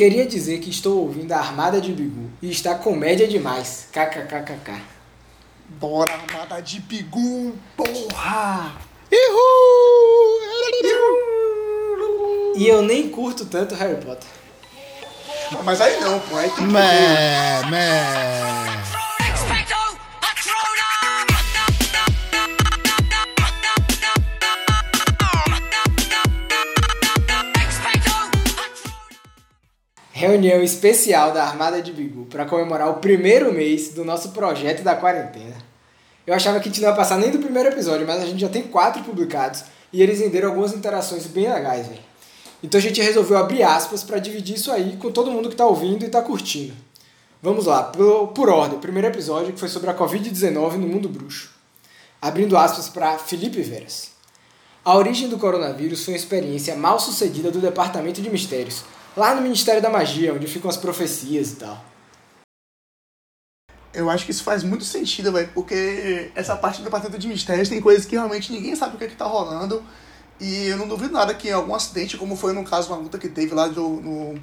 Queria dizer que estou ouvindo a Armada de Bigu e está comédia demais. KKKKK. Bora, Armada de Bigu, porra! Uhul! E eu nem curto tanto Harry Potter. Mas aí não, pô. Aí tem que Mé, mé. Reunião especial da Armada de Bigu para comemorar o primeiro mês do nosso projeto da quarentena. Eu achava que a gente não ia passar nem do primeiro episódio, mas a gente já tem quatro publicados e eles renderam algumas interações bem legais, velho. Então a gente resolveu abrir aspas para dividir isso aí com todo mundo que tá ouvindo e tá curtindo. Vamos lá, por, por ordem. Primeiro episódio que foi sobre a Covid-19 no mundo bruxo. Abrindo aspas para Felipe Veras. A origem do coronavírus foi uma experiência mal sucedida do Departamento de Mistérios, lá no Ministério da Magia, onde ficam as profecias e tal. Eu acho que isso faz muito sentido, velho, porque essa parte do departamento de mistérios tem coisas que realmente ninguém sabe o que, é que tá rolando. E eu não duvido nada que em algum acidente, como foi no caso uma luta que teve lá do, no,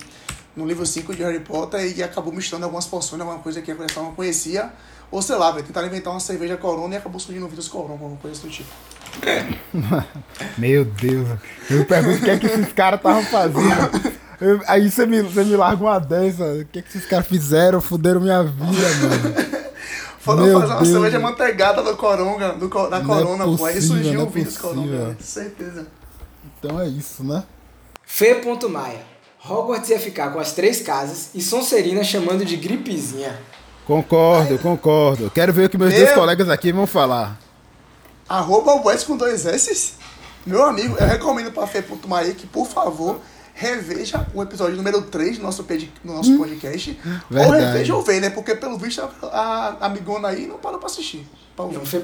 no livro 5 de Harry Potter, e acabou misturando algumas poções, alguma coisa que a coleção não conhecia. Ou sei lá, velho, tentaram inventar uma cerveja corona e acabou surgindo um vírus corona, alguma coisa do tipo. Meu Deus. Eu pergunto o que é que esses caras estavam fazendo. Eu- aí você me, você me larga uma dessa. O que é que esses caras fizeram? Fuderam minha vida, mano. Foram Meu fazer uma Deus. cerveja manteigada do coronga, do, da Não é corona, pô. Aí possível, surgiu não é o vírus possível. corona, com certeza. Então é isso, né? Fê.maia. Hogwarts ia ficar com as três casas e Sonserina chamando de gripezinha. Concordo, concordo. Quero ver o que meus Meu- dois colegas aqui vão falar. Arroba West com dois S. Meu amigo, eu recomendo pra Fê.maia que, por favor, reveja o episódio número 3 do nosso, do nosso podcast. Ou Hum. Verdade. reveja ou vê, né? Porque, pelo visto, a, a amigona aí não parou pra assistir. Pra ouvir. Não, tá Foi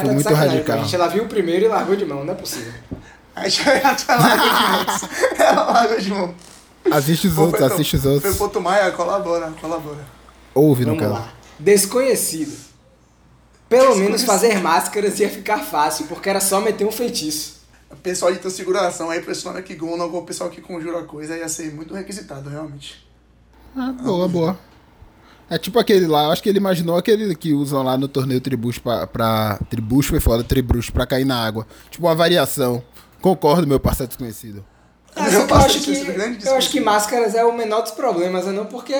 de muito sacanagem radical. com a gente. Ela viu o primeiro e largou de mão, não é possível. Já ela largou de mão. Ela largou de mão. Assiste os Pô, outros, assiste os outros. Fê.maia, colabora, colabora. Ouve, no lá. Desconhecido. Pelo menos fazer máscaras ia ficar fácil, porque era só meter um feitiço. O pessoal de transfiguração aí, pessoal que gona, o pessoal que conjura coisa, ia ser muito requisitado, realmente. Ah, boa, boa. É tipo aquele lá, eu acho que ele imaginou aquele que usam lá no torneio Tribucho pra. pra tribucho foi foda, Tribruxo, pra cair na água. Tipo uma variação. Concordo, meu parceiro desconhecido. Ah, Eu que eu acho que, é eu acho que máscaras é o menor dos problemas, né? não porque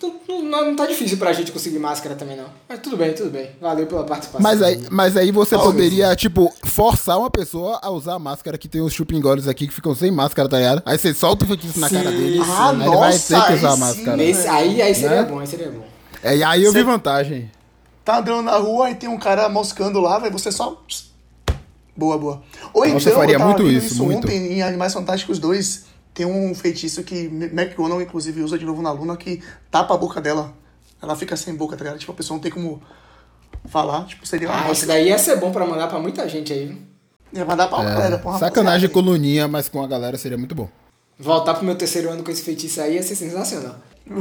não, não, tá difícil pra gente conseguir máscara também, não. Mas tudo bem, tudo bem. Valeu pela participação. Mas aí, mas aí você Talvez. poderia, tipo, forçar uma pessoa a usar a máscara que tem os chupingoles aqui que ficam sem máscara, tá ligado? Aí você solta o feitiço na Sim. cara dele. Ah, aí ele vai nossa, ter que usar a máscara. Nesse- aí, aí seria Né? bom, aí seria bom. É, e aí eu vi Cê- vantagem. Tá andando na rua e tem um cara moscando lá, vai você só. Boa, boa. Ou Nossa, então, eu faria tava muito vendo isso, muito. ontem em Animais Fantásticos 2. Tem um feitiço que McGonagall, inclusive, usa de novo na Luna que tapa a boca dela. Ela fica sem boca, tá ligado? Tipo, a pessoa não tem como falar. Tipo, seria uma Ah, isso daí ia ser bom pra mandar pra muita gente aí, viu? Ia mandar pra uma galera, pra uma É, Sacanagem com Luninha, mas com a galera seria muito bom. Voltar pro meu terceiro ano com esse feitiço aí ia ser sensacional.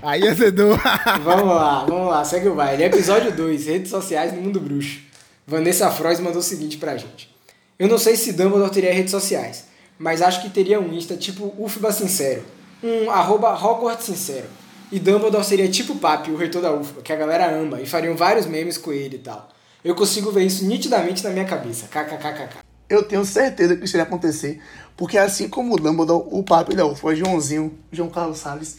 Aí ia ser do... Vamos lá, vamos lá, segue o baile. Episódio 2, redes sociais no mundo bruxo. Vanessa Frois mandou o seguinte pra gente. Eu não sei se Dumbledore teria redes sociais, mas acho que teria um Insta tipo UFBA Sincero, um arroba Hogwarts Sincero. E Dumbledore seria tipo Papi, o reitor da UFBA, que a galera ama, e fariam vários memes com ele e tal. Eu consigo ver isso nitidamente na minha cabeça. KKKKK. Eu tenho certeza que isso iria acontecer, porque assim como o Dumbledore, o papo da UFA, Joãozinho, João Carlos Salles,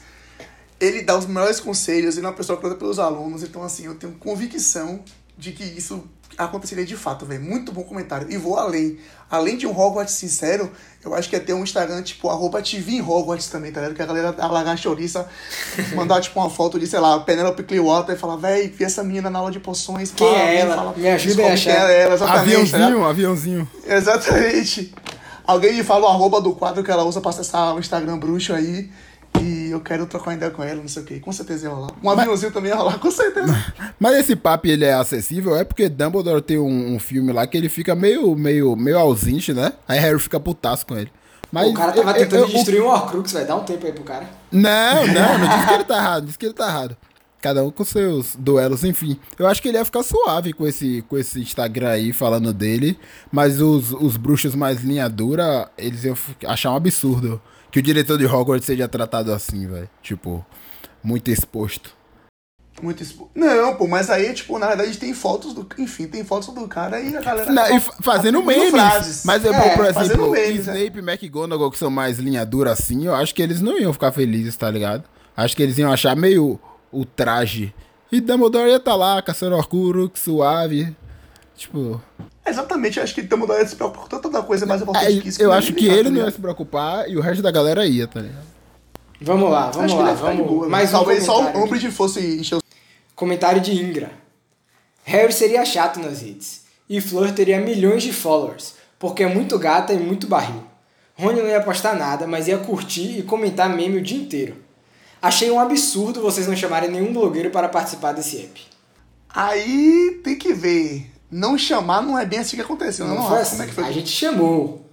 ele dá os melhores conselhos, ele é uma pessoa que pelos alunos, então assim, eu tenho convicção de que isso aconteceria de fato, velho. Muito bom comentário. E vou além. Além de um Hogwarts sincero, eu acho que ia ter um Instagram, tipo, arroba TV em Hogwarts também, tá ligado? Que a galera alagar a chouriça, mandar, tipo, uma foto de, sei lá, Penelope Clearwater e falar, véi, vi essa menina na aula de poções. Quem pá, é ela? falar- Me ajuda a achar. É ela, exatamente, tá aviãozinho, aviãozinho. Exatamente. Alguém me fala o arroba do quadro que ela usa pra acessar o Instagram bruxo aí. E eu quero trocar uma ideia com ela, não sei o que. Com certeza ia rolar. Um aviãozinho também ia rolar, com certeza. Mas esse papo ele é acessível, é porque Dumbledore tem um, um filme lá que ele fica meio, meio, meio ausente, né? Aí Harry fica putaço com ele. Mas o cara tava eu- eu- tentando eu- destruir um Horcrux, vai dar um tempo aí pro cara. Não, não, não disse que ele tá errado, disse que ele tá errado. Cada um com seus duelos, enfim. Eu acho que ele ia ficar suave com esse, com esse Instagram aí falando dele, mas os, os bruxos mais linha dura, eles iam achar um absurdo que o diretor de Hogwarts seja tratado assim, velho. Tipo, muito exposto. Muito expo... Não, pô, mas aí, tipo, na verdade tem fotos do. Enfim, tem fotos do cara e a galera. Não, e fa- fazendo memes. frases. Mas é, É, por exemplo, memes, né? Snape e McGonagall, que são mais linha dura assim, eu acho que eles não iam ficar felizes, tá ligado? Acho que eles iam achar meio o traje. E Dumbledore ia estar lá, caçando Horcrux, suave. Tipo, Exatamente, eu acho que estamos dando se preocupar com tanta coisa mais é, importante que isso. eu acho que ele tá não ia ligado? se preocupar e o resto da galera ia, tá ligado? Vamos lá, vamos Acho que lá, ele ia ficar de vamos. boa. né? Mais um Talvez só comentário o. Umbridge fosse encher o Comentário de Ingra. Harry seria chato nas redes. E Fleur teria milhões de followers, porque é muito gata e muito barril. Rony não ia postar nada, mas ia curtir e comentar meme o dia inteiro. Achei um absurdo vocês não chamarem nenhum blogueiro para participar desse app. Aí tem que ver. Não chamar não é bem assim que aconteceu. Não, Não não, foi Rafa, assim. como é que foi? A gente chamou.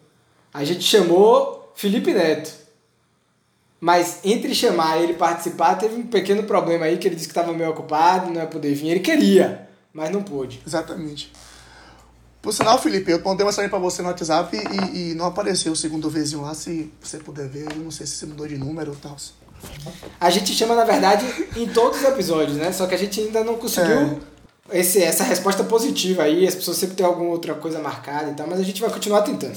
A gente chamou Felipe Neto. Mas entre chamar e ele participar, teve um pequeno problema aí que ele disse que estava meio ocupado, não ia poder vir. Ele queria, mas não pôde. Exatamente. Por sinal, Felipe, eu mandei uma mensagem pra você no WhatsApp e, e não apareceu o segundo vizinho lá. Se você puder ver, eu não sei se você mudou de número ou tal. A gente chama, na verdade, em todos os episódios, né? Só que a gente ainda não conseguiu esse, essa resposta positiva aí. As pessoas sempre têm alguma outra coisa marcada e tal, mas a gente vai continuar tentando.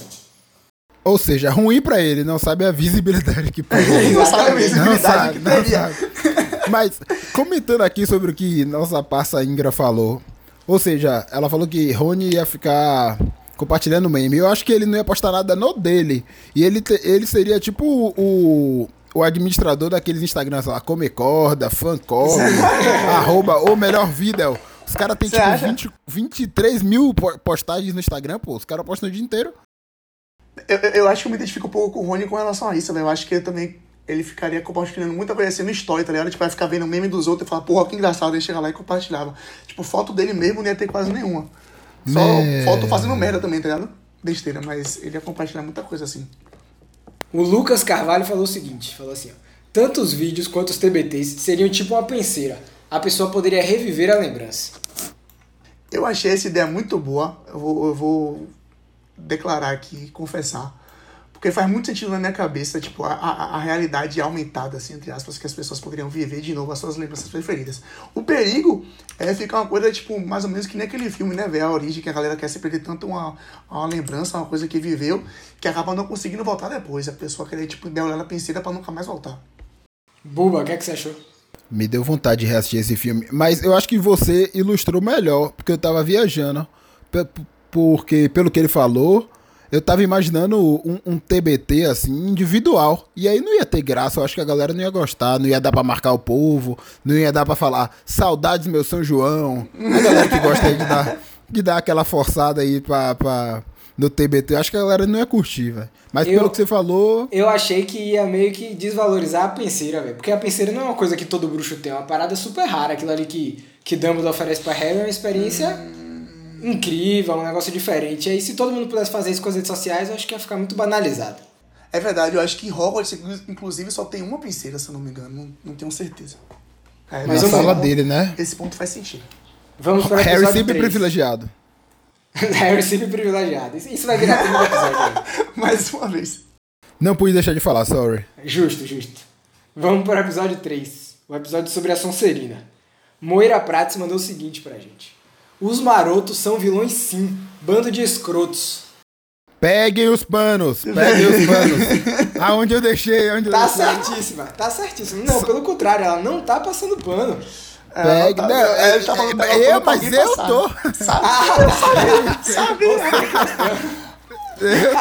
Ou seja, ruim pra ele, não sabe a visibilidade que pode Ele não sabe a Exatamente. Não visibilidade sabe, que não sabe. Mas, comentando aqui sobre o que nossa parça Ingra falou. Ou seja, ela falou que Rony ia ficar compartilhando meme. Eu acho que ele não ia postar nada no dele. E ele, te- ele seria tipo o, o administrador daqueles Instagrams lá, Comecorda, Fancorda, arroba ou melhor vídeo. Os caras têm tipo acha? 20, 23 mil po- postagens no Instagram, pô. Os caras postam o dia inteiro. Eu, eu- acho que eu me identifico um pouco com o Rony com relação a isso, velho. Eu acho que ele também ele ficaria compartilhando muita coisa assim no story, tá ligado? Tipo, vai ficar vendo meme dos outros e falar, porra, que engraçado. Ele chega lá e compartilhava. Tipo, foto dele mesmo não ia ter quase nenhuma. Só Né. foto fazendo merda também, tá ligado? Besteira, mas ele ia compartilhar muita coisa assim. O Lucas Carvalho falou o seguinte, falou assim, ó, tanto os vídeos quanto os TBTs seriam tipo uma penseira. A pessoa poderia reviver a lembrança. Eu achei essa ideia muito boa. Eu vou, eu vou declarar aqui, confessar. Porque faz muito sentido na minha cabeça, tipo, a, a, a realidade aumentada, assim, entre aspas, que as pessoas poderiam viver de novo as suas lembranças preferidas. O perigo é ficar uma coisa, tipo, mais ou menos que nem aquele filme, né, velho? A origem, que a galera quer se perder tanto uma, uma lembrança, uma coisa que viveu, que acaba não conseguindo voltar depois. A pessoa querer, tipo, dar ela penseira pra nunca mais voltar. Buba, o que, é que você achou? Me deu vontade de reassistir esse filme. Mas eu acho que você ilustrou melhor, porque eu tava viajando. Porque, pelo que ele falou, eu tava imaginando um, um TBT, assim, individual. E aí não ia ter graça, eu acho que a galera não ia gostar, não ia dar pra marcar o povo, não ia dar pra falar saudades, meu São João. A galera que gosta de dar, de dar aquela forçada aí pra, pra, no TBT, eu acho que a galera não ia curtir, velho. Mas Eu- pelo que você falou, Eu achei que ia meio que desvalorizar a penseira, velho. Porque a penseira não é uma coisa que todo bruxo tem, é uma parada super rara. Aquilo ali que, que Dumbledore oferece pra Harry é uma experiência incrível, um negócio diferente. E aí, se todo mundo pudesse fazer isso com as redes sociais, eu acho que ia ficar muito banalizado. É verdade, eu acho que em Hogwarts, inclusive, só tem uma penseira, se eu não me engano. Não, não tenho certeza. É, na Mas vamos sala dele, né? Esse ponto faz sentido. Vamos para o Harry episódio sempre 3. privilegiado. Harry sempre privilegiado. Isso, vai virar tema do episódio. Mais uma vez. Não pude deixar de falar, sorry. Justo, justo. Vamos para o episódio 3. O episódio sobre a Sonserina. Moira Prates mandou o seguinte pra gente. Os marotos são vilões sim. Bando de escrotos. Peguem os panos, peguem os panos. Aonde eu deixei, onde eu Tá deixei. certíssima, tá certíssima. Não, pelo contrário, ela não tá passando pano. Tá- não, é, tá falando- tá é, eu, pra mas eu passar. tô. Sabe? Eu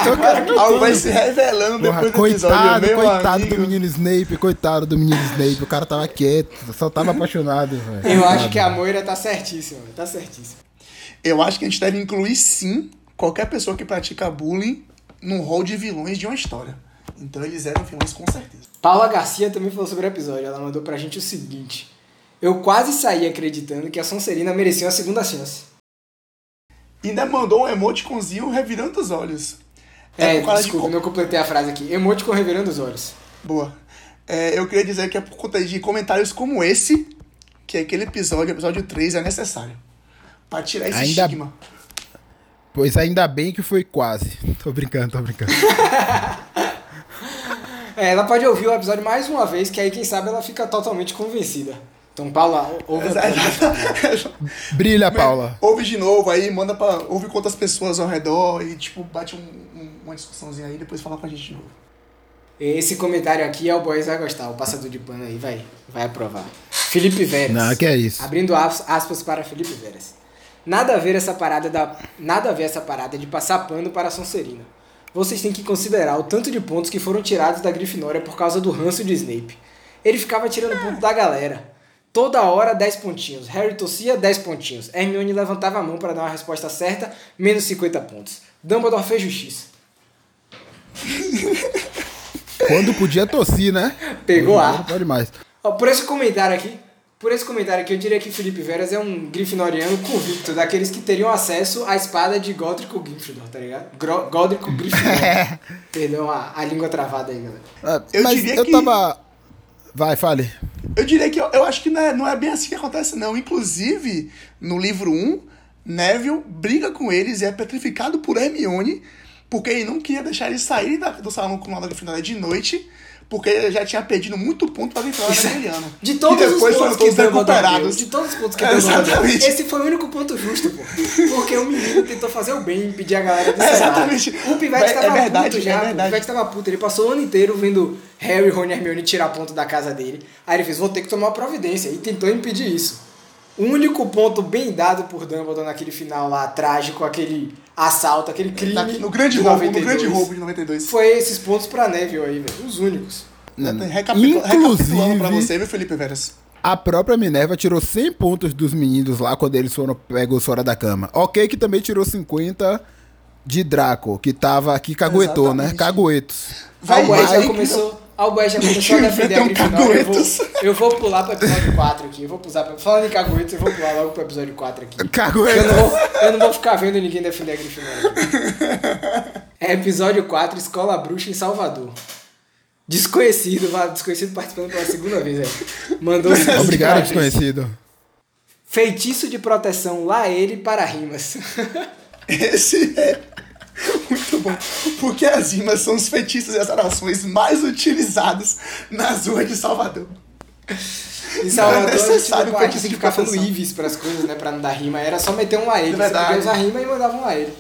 tô Algo vai se revelando Porra, depois do episódio. coitado, meu coitado amigo. do menino Snape, coitado do menino Snape. O cara tava quieto, só tava apaixonado, velho. Eu acho que a Moira tá certíssima, tá certíssima. Eu acho que a gente deve incluir, sim, qualquer pessoa que pratica bullying num rol de vilões de uma história. Então eles eram vilões com certeza. Paula Garcia também falou sobre o episódio. Ela mandou pra gente o seguinte. Eu quase saí acreditando que a Sonserina merecia uma segunda chance. E ainda mandou um emoticonzinho revirando os olhos. É, de desculpa, co- não completei a frase aqui. Emote com revirando os olhos. Boa. É, eu queria dizer que é por conta de comentários como esse que aquele episódio, episódio 3, é necessário. Pra tirar esse Ainda- estigma. Pois ainda bem que foi quase. Tô brincando, tô brincando. É, ela pode ouvir o episódio mais uma vez, que aí quem sabe ela fica totalmente convencida. Então, Paula, ouve. Brilha, Paula. ouve de novo aí, manda pra. Ouve com outras pessoas ao redor e, tipo, bate um- um- uma discussãozinha aí e depois fala com a gente de novo. Esse comentário aqui é o Boys vai gostar, o passador de pano aí vai, vai aprovar. Felipe Veras. Não, que é isso. Abrindo as- aspas para Felipe Veras. Nada a ver essa parada da. Nada a ver essa parada de passar pano para a Sonserina. Vocês têm que considerar o tanto de pontos que foram tirados da Grifinória por causa do ranço de Snape. Ele ficava tirando ponto da galera. Toda hora 10 pontinhos. Harry tossia 10 pontinhos. Hermione levantava a mão para dar uma resposta certa, menos 50 pontos. Dumbledore fez justiça. Quando podia tossir, né? Pegou Não ar. pode mais. Ó, por esse comentário aqui, por esse comentário aqui, eu diria que Felipe Veras é um grifinoriano convicto, daqueles que teriam acesso à espada de Godric Gryffindor, tá ligado? Gro Godric Gryffindor. Perdão a, a língua travada aí, galera. Ah, Eu Mas diria eu que- tava. Vai, fale. Eu diria que eu, eu acho que não é, não é bem assim que acontece, não. Inclusive, no livro 1, Neville briga com eles e é petrificado por Hermione, porque ele não queria deixar eles saírem da- do salão com a Grifinória de noite, porque ele já tinha perdido muito ponto pra Grifinória Isso é- naquele ano. De todos e os depois pontos foram que deu, recuperados. de todos os pontos que É, deu, esse foi o único ponto justo, pô. Porque o menino tentou fazer o bem, impedir a galera de É, exatamente. O Pivete É- é tava verdade, puto já, é pô. o verdade. Pivete tava puto, ele passou o ano inteiro vendo Harry, Ron e Hermione tirar ponto da casa dele. Aí ele fez, vou ter que tomar uma providência, e tentou impedir isso. O único ponto bem dado por Dumbledore naquele final lá, trágico, aquele assalto, aquele crime Na- no grande de roubo, no 92, grande roubo de 92. Foi esses pontos pra Neville aí, velho, os únicos. Recapitula- Recapitulando pra você, viu, Felipe Veras? A própria Minerva tirou 100 pontos dos meninos lá quando eles foram pegos fora da cama. Ok, que também tirou 50 de Draco, que tava aqui caguetou, né? Caguetos. A Albué já vai- começou, a Albué já começou a defender a Grifinória. Eu vou, eu vou pular pro episódio 4 aqui. Eu vou pular pra, falando em caguetos, eu vou pular logo pro episódio 4 aqui. Eu não, vou, eu não vou ficar vendo ninguém defender a Grifinória. É episódio 4, Escola Bruxa em Salvador. Desconhecido, desconhecido participando pela segunda vez aí. Mandou Obrigado, desconhecido. Feitiço de proteção, lá ele para rimas. Esse é muito bom. Porque as rimas são os feitiços e as orações mais utilizados nas ruas de Salvador. Em Salvador, Não é gente necessário não pode feitiço de ficar falando. Ives pras coisas, né? Pra não dar rima. Era só meter um lá ele. É Você podia usar rima e mandava um lá ele.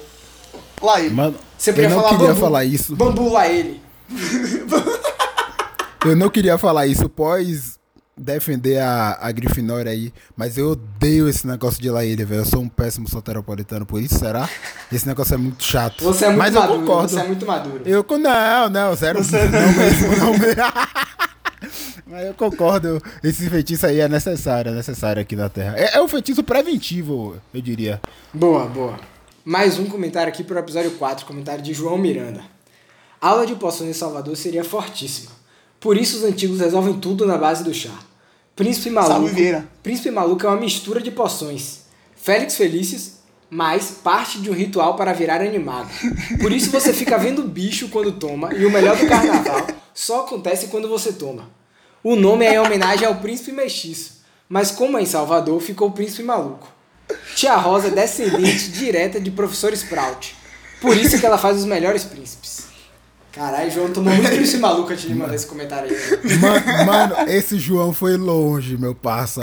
Lá ele. Mano, Você eu podia não falar queria bambu. falar isso. Bambu lá ele. Eu não queria falar isso pós defender a, a Grifinória aí, mas eu odeio esse negócio de Laília, velho. Eu sou um péssimo soteropolitano, por isso será? Esse negócio é muito chato. Você é muito mas maduro. eu concordo. Você é muito maduro. Eu não, não, sério. não mesmo, não mesmo. Mas eu concordo, esse feitiço aí é necessário, é necessário aqui na Terra. É, é um feitiço preventivo, eu diria. Boa, boa. Mais um comentário aqui pro episódio 4, comentário de João Miranda. A aula de poções em Salvador seria fortíssima. Por isso os antigos resolvem tudo na base do chá. Príncipe Maluco. Salve, Vieira. Príncipe Maluco é uma mistura de poções. Félix Felícios, mais parte de um ritual para virar animado. Por isso você fica vendo bicho quando toma, e o melhor do carnaval só acontece quando você toma. O nome é em homenagem ao príncipe mestiço, mas como é em Salvador, ficou príncipe maluco. Tia Rosa é descendente direta de professor Sprout. Por isso que ela faz os melhores príncipes. Caralho, João tomou muito príncipe maluco antes de mandar esse comentário aí. né? Mano, mano, esse João foi longe, meu parça.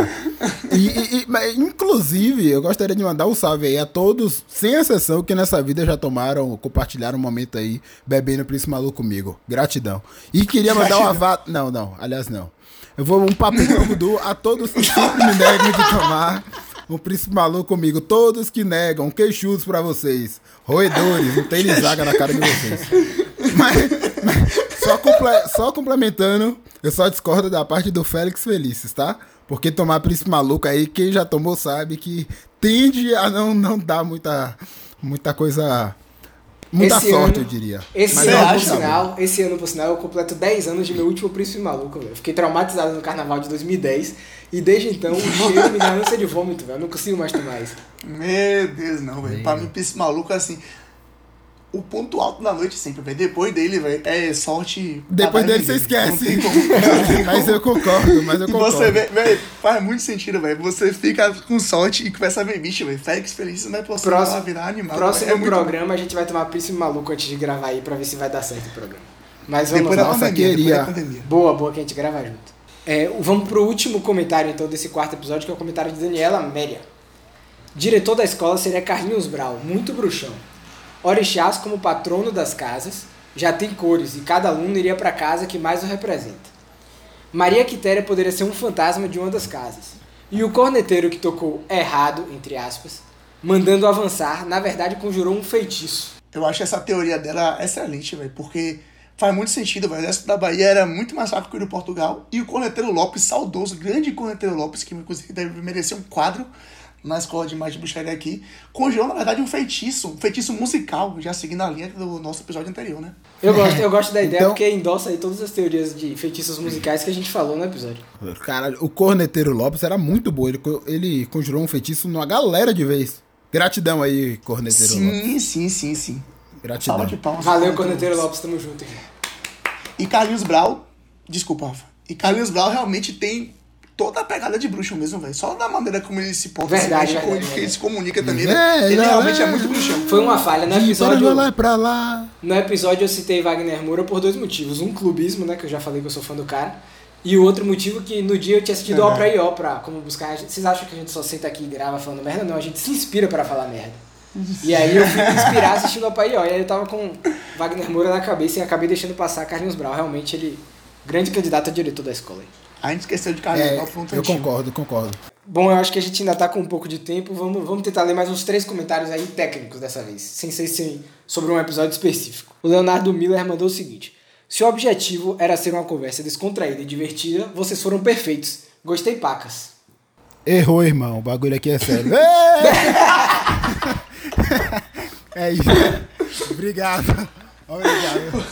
E, e- e- mas, inclusive, eu gostaria de mandar um salve aí a todos, sem exceção, que nessa vida já tomaram, compartilharam um momento aí, bebendo Príncipe Maluco comigo. Gratidão. E queria mandar uma vá. Não, não, aliás, não. Eu vou um papinho pro Gudu a todos que sempre me negam de tomar um príncipe maluco comigo. Todos que negam, queixudos pra vocês. Roedores, não tem zaga na cara de vocês. Mas, mas só, só complementando, eu só discordo da parte do Félix Felices, tá? Porque tomar príncipe maluco aí, quem já tomou sabe que tende a não, não dar muita, muita coisa. Muita Esse sorte, ano- eu diria. Esse Mas ano, é por sinal, esse ano, por sinal, eu completo 10 anos de meu último príncipe maluco, velho. Fiquei traumatizado no carnaval de 2010 e desde então o cheiro me dá ânsia de vômito, velho. Eu não consigo mais tomar isso. Meu Deus, não, velho. Pra mim, esse maluco, assim. O ponto alto da noite sempre, velho. Depois dele, velho, é sorte. Depois dele você esquece. Mas eu concordo, mas eu E concordo. você vê, velho, faz muito sentido, velho. Você fica com sorte e começa a ver bicho, velho. Félix feliz não é possível Próximo, virar animal. próximo é muito programa a gente vai tomar príncipe maluco antes de gravar aí pra ver se vai dar certo o programa. Mas vamos Depois lá. da Nossa, pandemia. Depois da pandemia. Boa, boa que a gente grava junto. É, vamos pro último comentário então desse quarto episódio, que é o comentário de Daniela Méria. Diretor da escola seria Carlinhos Brau, muito bruxão. Orixás como patrono das casas, já tem cores e cada aluno iria para a casa que mais o representa. Maria Quitéria poderia ser um fantasma de uma das casas. E o corneteiro que tocou errado, entre aspas, mandando avançar, na verdade conjurou um feitiço. Eu acho essa teoria dela excelente, velho, porque faz muito sentido, velho. O exército da Bahia era muito mais fraco que o do Portugal. E o Corneteiro Lopes, saudoso, grande Corneteiro Lopes, que inclusive deve merecer um quadro na escola de magia de bruxaria aqui, conjurou, na verdade, um feitiço, um feitiço musical, já seguindo a linha do nosso episódio anterior, né? Eu gosto, eu gosto da ideia Então- porque endossa aí todas as teorias de feitiços musicais que a gente falou no episódio. Caralho, o corneteiro Lopes era muito bom. Ele, ele conjurou um feitiço numa galera de vez. Gratidão aí, corneteiro Lopes. Sim, sim, sim, sim. Gratidão. Salva de palmas. Valeu, Corneteiro Lopes, tamo junto, irmão. E Carlinhos Brau, desculpa, Rafa. E Carlinhos Brau realmente tem toda a pegada de bruxo mesmo, velho. Só da maneira como ele se porta, Verdade, se mexe, verdade, como verdade. ele se comunica também, É, né? Ele realmente é é. muito bruxão. Foi uma falha. No para episódio, lá e pra lá. no episódio eu citei Wagner Moura por dois motivos. Um, clubismo, né? Que eu já falei que eu sou fã do cara. E o outro motivo que no dia eu tinha assistido. Ó pra Ió pra como buscar. a gente- Vocês acham que a gente só senta aqui e grava falando merda? Não, a gente se inspira pra falar merda. E aí eu fui me inspirar assistindo Ó pra Ió. E aí eu tava com Wagner Moura na cabeça e acabei deixando passar Carlinhos Brau. Realmente ele. Grande candidato a diretor da escola. aí. A gente esqueceu de Carlinhos É, um eu concordo, concordo. Bom, eu acho que a gente ainda tá com um pouco de tempo. Vamos, vamos tentar ler mais uns três comentários aí técnicos dessa vez, sem ser sem, sobre um episódio específico. O Leonardo Miller mandou o seguinte: Se o objetivo era ser uma conversa descontraída e divertida, vocês foram perfeitos. Gostei, pacas. Errou, irmão. O bagulho aqui é sério. é isso. Obrigado. Obrigado.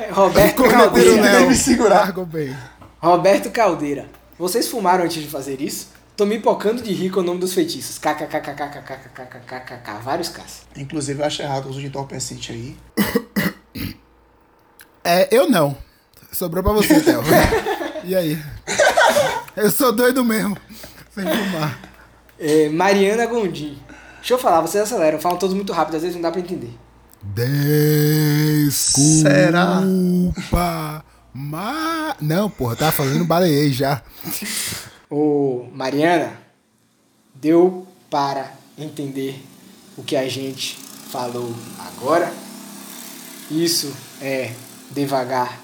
É, Roberto Corneteiro. Léo. me segurar. Largo bem. Roberto Caldeira. Vocês fumaram antes de fazer isso? Tô me pocando de rir com o nome dos feitiços. KKKKKKKKKKK. Vários Ks. Inclusive, eu acho errado o uso de entorpecente aí. É, eu não. Sobrou pra você, Théo. e aí? Eu sou doido mesmo. Sem fumar. É, Mariana Gondim. Deixa eu falar, vocês aceleram, falam todos muito rápido, às vezes não dá pra entender. Desculpa. Será? Ma... Não, porra, tava fazendo baleei já. Ô, Mariana, deu para entender o que a gente falou agora? Isso é devagar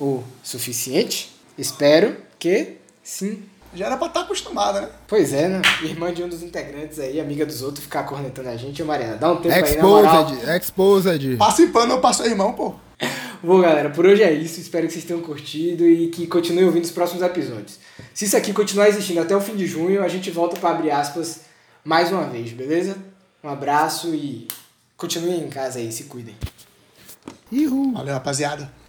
o suficiente? Espero que sim. Já era pra estar acostumada, né? Pois é, né? Irmã de um dos integrantes aí, amiga dos outros, ficar cornetando a gente. Ô, Mariana, dá um tempo aí, na moral. Exposed, exposed. Passa em pano, eu passo irmão, pô. Bom, galera, por hoje é isso. Espero que vocês tenham curtido e que continuem ouvindo os próximos episódios. Se isso aqui continuar existindo até o fim de junho, a gente volta para abrir aspas mais uma vez, beleza? Um abraço e continuem em casa aí, se cuidem. Ihu. Valeu, rapaziada.